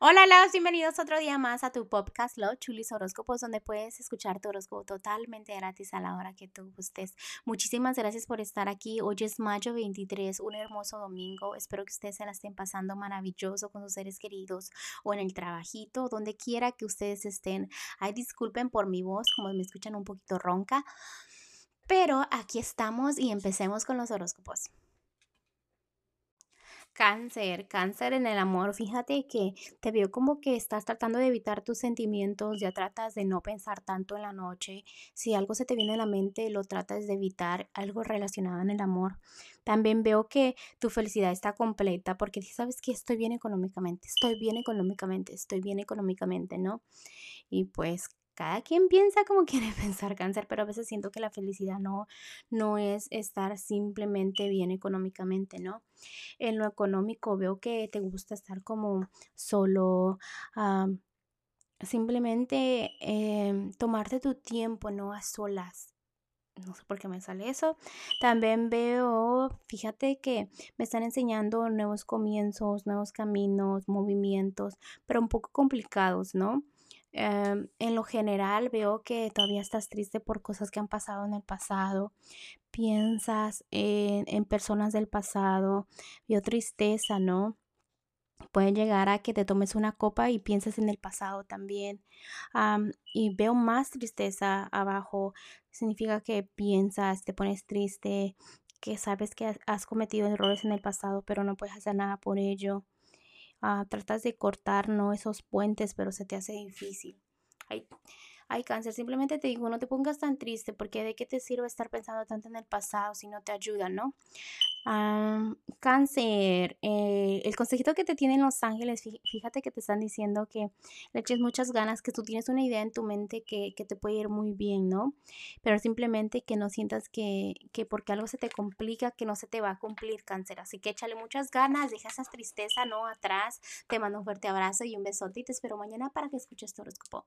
Hola, los bienvenidos otro día más a tu podcast Los Chulis Horóscopos, donde puedes escuchar tu horóscopo totalmente gratis a la hora que tú gustes. Muchísimas gracias por estar aquí. Hoy es mayo 23, un hermoso domingo. Espero que ustedes se la estén pasando maravilloso con sus seres queridos o en el trabajito, donde quiera que ustedes estén. Ay, disculpen por mi voz, como me escuchan un poquito ronca. Pero aquí estamos y empecemos con los horóscopos. Cáncer, cáncer en el amor, fíjate que te veo como que estás tratando de evitar tus sentimientos, ya tratas de no pensar tanto en la noche, si algo se te viene a la mente, lo tratas de evitar, algo relacionado en el amor. También veo que tu felicidad está completa porque sabes que estoy bien económicamente, estoy bien económicamente, estoy bien económicamente, ¿no? Y pues cada quien piensa como quiere pensar cáncer, pero a veces siento que la felicidad no, no es estar simplemente bien económicamente, ¿no? En lo económico veo que te gusta estar como solo, simplemente em, tomarte tu tiempo, ¿no? A solas. No sé por qué me sale eso. También veo, fíjate que me están enseñando nuevos comienzos, nuevos caminos, movimientos, pero un poco complicados, ¿no? Em, en lo general veo que todavía estás triste por cosas que han pasado en el pasado. Piensas en, personas del pasado. Veo tristeza, ¿no? Puede llegar a que te tomes una copa y pienses en el pasado también. y veo más tristeza abajo. Significa que piensas, te pones triste, que sabes que has cometido errores en el pasado, pero no puedes hacer nada por ello. Ah, tratas de cortar ¿no? esos puentes, pero se te hace difícil. Ay, cáncer, simplemente te digo, no te pongas tan triste porque de qué te sirve estar pensando tanto en el pasado si no te ayuda, ¿no? cáncer, eh, el consejito que te tienen los ángeles, fíjate que te están diciendo que le eches muchas ganas, que tú tienes una idea en tu mente que, te puede ir muy bien, ¿no? Pero simplemente que no sientas que, que, porque algo se te complica, que no se te va a cumplir cáncer. Así que échale muchas ganas, deja esa tristeza, ¿no? Atrás. Te mando un fuerte abrazo y un besote y te espero mañana para que escuches tu horóscopo.